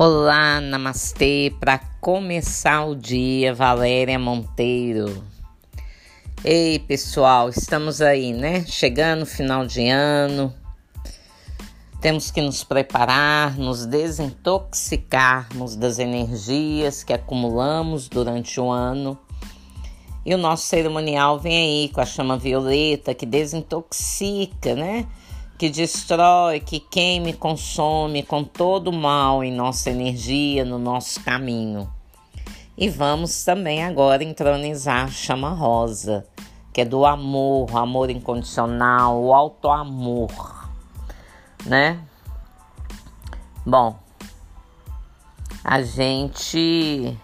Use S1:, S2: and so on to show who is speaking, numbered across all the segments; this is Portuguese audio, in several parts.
S1: Olá, namastê. Para começar o dia, Valéria Monteiro. Ei, pessoal, estamos aí, né? Chegando final de ano. Temos que nos preparar, nos desintoxicarmos das energias que acumulamos durante o ano. E o nosso cerimonial vem aí com a chama violeta que desintoxica, né? Que destrói, que queima e consome com todo o mal em nossa energia, no nosso caminho. E vamos também agora entronizar a chama rosa, que é do amor, amor incondicional, o auto-amor, né? Bom, a gente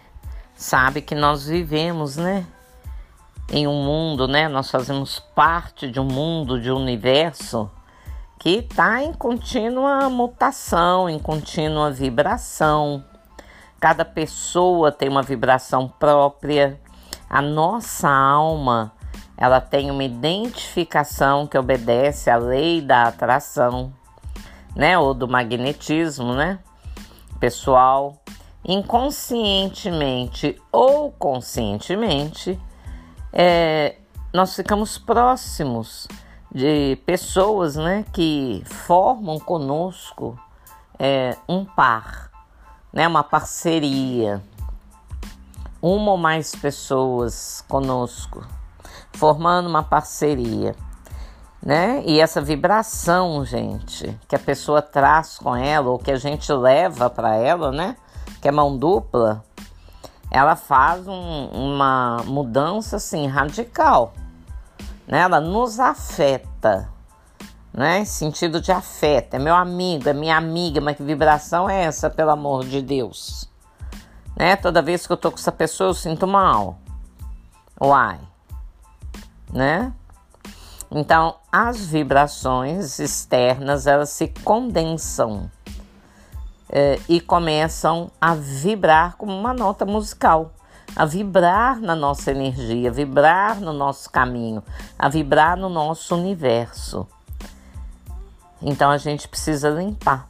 S1: sabe que nós vivemos, né? Em um mundo, né? Nós fazemos parte de um mundo, de um universo que está em contínua mutação, em contínua vibração. Cada pessoa tem uma vibração própria. A nossa alma, ela tem uma identificação que obedece à lei da atração, né, ou do magnetismo, né? Pessoal, inconscientemente ou conscientemente, é, nós ficamos próximos de pessoas né, que formam conosco é, um par, né, uma parceria. Uma ou mais pessoas conosco, formando uma parceria. Né? E essa vibração, gente, que a pessoa traz com ela, ou que a gente leva para ela, né? Que é mão dupla, ela faz um, uma mudança assim radical né? Ela nos afeta, né? Sentido de afeto. É meu amigo, é minha amiga, mas que vibração é essa, pelo amor de Deus? Né? Toda vez que eu tô com essa pessoa, eu sinto mal. Uai, né? Então, as vibrações externas, elas se condensam é, e começam a vibrar como uma nota musical a vibrar na nossa energia, a vibrar no nosso caminho, a vibrar no nosso universo. Então a gente precisa limpar,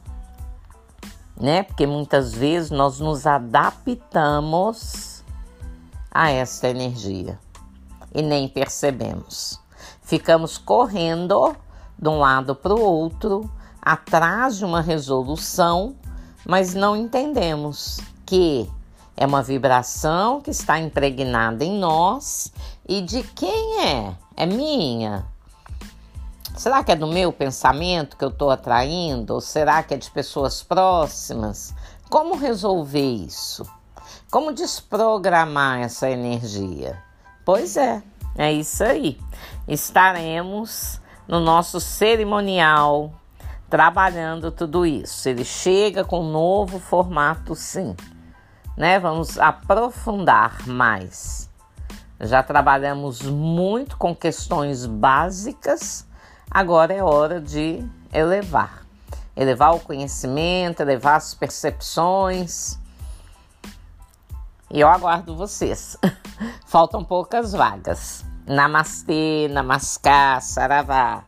S1: né? Porque muitas vezes nós nos adaptamos a essa energia e nem percebemos. Ficamos correndo de um lado para o outro, atrás de uma resolução, mas não entendemos que é uma vibração que está impregnada em nós e de quem é? É minha. Será que é do meu pensamento que eu estou atraindo? Ou será que é de pessoas próximas? Como resolver isso? Como desprogramar essa energia? Pois é, é isso aí. Estaremos no nosso cerimonial trabalhando tudo isso. Ele chega com um novo formato, sim né? Vamos aprofundar mais. Já trabalhamos muito com questões básicas, agora é hora de elevar. Elevar o conhecimento, elevar as percepções. E eu aguardo vocês. Faltam poucas vagas. Namastê, namaskar, saravá.